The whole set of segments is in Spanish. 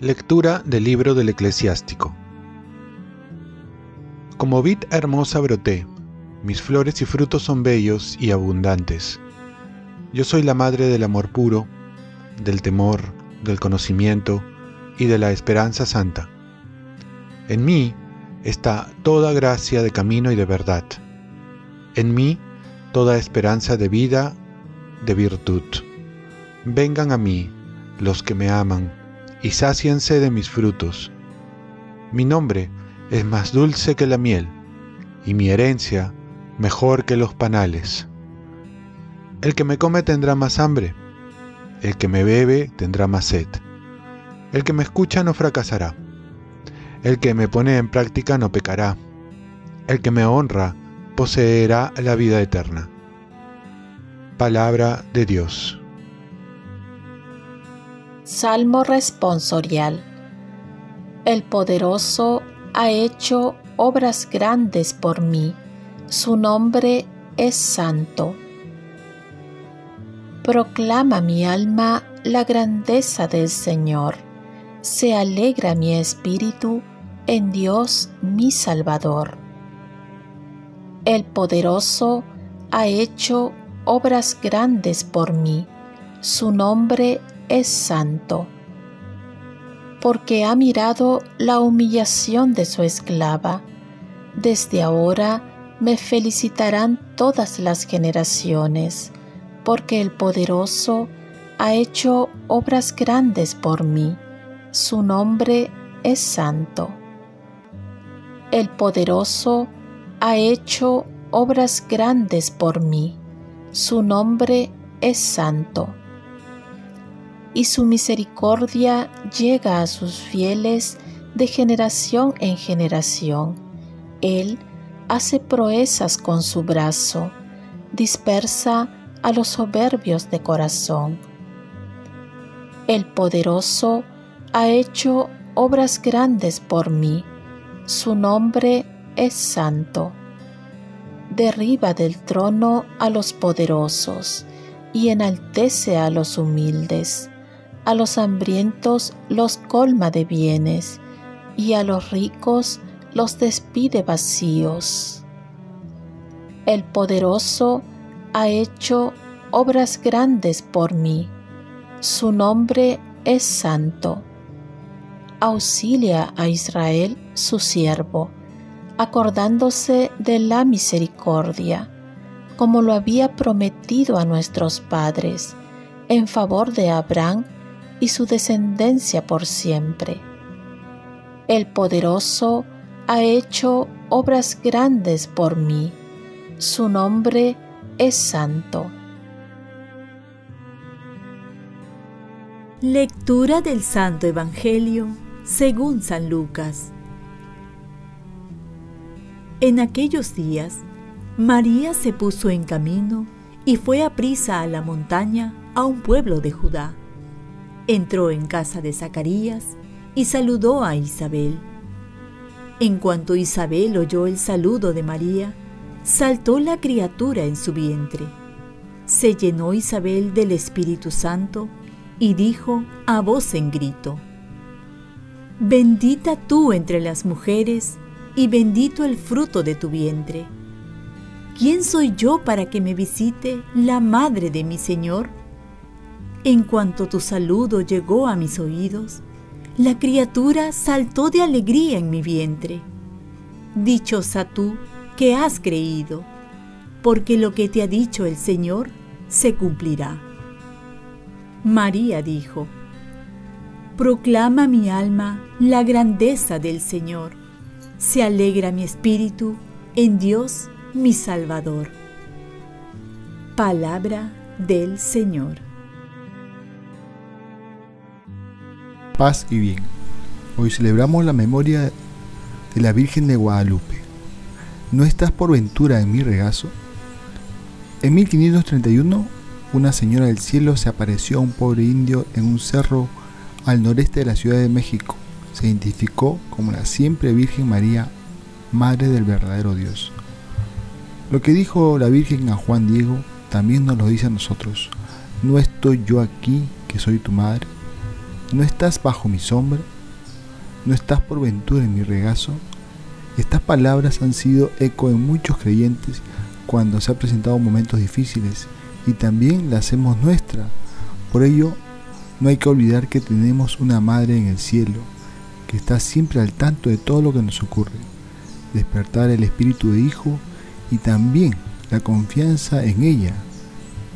Lectura del libro del eclesiástico. Como vid hermosa broté, mis flores y frutos son bellos y abundantes. Yo soy la madre del amor puro, del temor, del conocimiento y de la esperanza santa. En mí está toda gracia de camino y de verdad. En mí toda esperanza de vida, de virtud. Vengan a mí los que me aman y sáciense de mis frutos. Mi nombre es más dulce que la miel, y mi herencia mejor que los panales. El que me come tendrá más hambre, el que me bebe tendrá más sed. El que me escucha no fracasará, el que me pone en práctica no pecará, el que me honra poseerá la vida eterna. Palabra de Dios. Salmo responsorial. El poderoso ha hecho obras grandes por mí. Su nombre es santo. Proclama mi alma la grandeza del Señor. Se alegra mi espíritu en Dios mi Salvador. El poderoso ha hecho obras grandes por mí. Su nombre es santo, porque ha mirado la humillación de su esclava. Desde ahora me felicitarán todas las generaciones, porque el poderoso ha hecho obras grandes por mí. Su nombre es santo. El poderoso ha hecho obras grandes por mí. Su nombre es santo y su misericordia llega a sus fieles de generación en generación. Él hace proezas con su brazo, dispersa a los soberbios de corazón. El poderoso ha hecho obras grandes por mí, su nombre es santo. Derriba del trono a los poderosos y enaltece a los humildes a los hambrientos los colma de bienes, y a los ricos los despide vacíos. El poderoso ha hecho obras grandes por mí, su nombre es santo. Auxilia a Israel su siervo, acordándose de la misericordia, como lo había prometido a nuestros padres, en favor de Abraham y su descendencia por siempre. El poderoso ha hecho obras grandes por mí. Su nombre es santo. Lectura del Santo Evangelio según San Lucas. En aquellos días, María se puso en camino y fue a prisa a la montaña a un pueblo de Judá entró en casa de Zacarías y saludó a Isabel. En cuanto Isabel oyó el saludo de María, saltó la criatura en su vientre. Se llenó Isabel del Espíritu Santo y dijo a voz en grito, Bendita tú entre las mujeres y bendito el fruto de tu vientre. ¿Quién soy yo para que me visite la madre de mi Señor? En cuanto tu saludo llegó a mis oídos, la criatura saltó de alegría en mi vientre. Dichosa tú que has creído, porque lo que te ha dicho el Señor se cumplirá. María dijo, Proclama mi alma la grandeza del Señor, se alegra mi espíritu en Dios mi Salvador. Palabra del Señor. paz y bien. Hoy celebramos la memoria de la Virgen de Guadalupe. ¿No estás por ventura en mi regazo? En 1531, una señora del cielo se apareció a un pobre indio en un cerro al noreste de la Ciudad de México. Se identificó como la siempre Virgen María Madre del verdadero Dios. Lo que dijo la Virgen a Juan Diego también nos lo dice a nosotros. ¿No estoy yo aquí que soy tu madre? ¿No estás bajo mi sombra? ¿No estás por ventura en mi regazo? Estas palabras han sido eco en muchos creyentes cuando se han presentado momentos difíciles y también las hacemos nuestra. Por ello, no hay que olvidar que tenemos una madre en el cielo que está siempre al tanto de todo lo que nos ocurre. Despertar el espíritu de hijo y también la confianza en ella,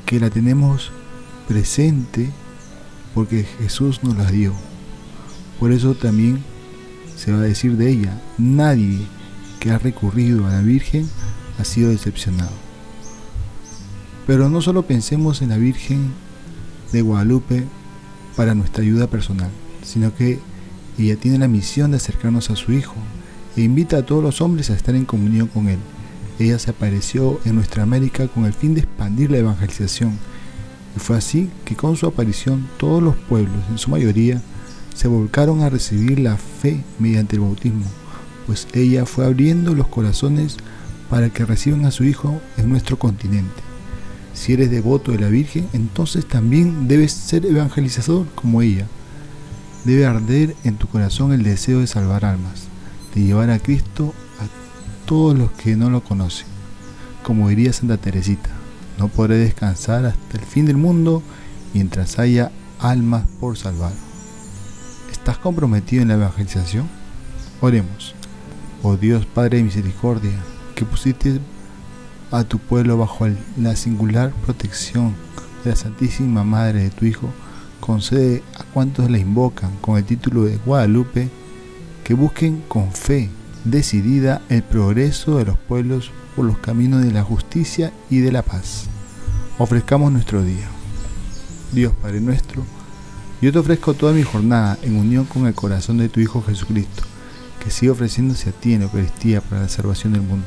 que la tenemos presente porque Jesús nos la dio. Por eso también se va a decir de ella, nadie que ha recurrido a la Virgen ha sido decepcionado. Pero no solo pensemos en la Virgen de Guadalupe para nuestra ayuda personal, sino que ella tiene la misión de acercarnos a su Hijo e invita a todos los hombres a estar en comunión con Él. Ella se apareció en nuestra América con el fin de expandir la evangelización, y fue así que con su aparición todos los pueblos, en su mayoría, se volcaron a recibir la fe mediante el bautismo, pues ella fue abriendo los corazones para que reciban a su Hijo en nuestro continente. Si eres devoto de la Virgen, entonces también debes ser evangelizador como ella. Debe arder en tu corazón el deseo de salvar almas, de llevar a Cristo a todos los que no lo conocen. Como diría Santa Teresita, no podré descansar hasta el fin del mundo mientras haya almas por salvar. ¿Estás comprometido en la evangelización? Oremos. Oh Dios Padre de misericordia, que pusiste a tu pueblo bajo la singular protección de la Santísima Madre de tu Hijo, concede a cuantos la invocan con el título de Guadalupe que busquen con fe decidida el progreso de los pueblos por los caminos de la justicia y de la paz. Ofrezcamos nuestro día. Dios Padre nuestro, yo te ofrezco toda mi jornada en unión con el corazón de tu Hijo Jesucristo, que sigue ofreciéndose a ti en Eucaristía para la salvación del mundo.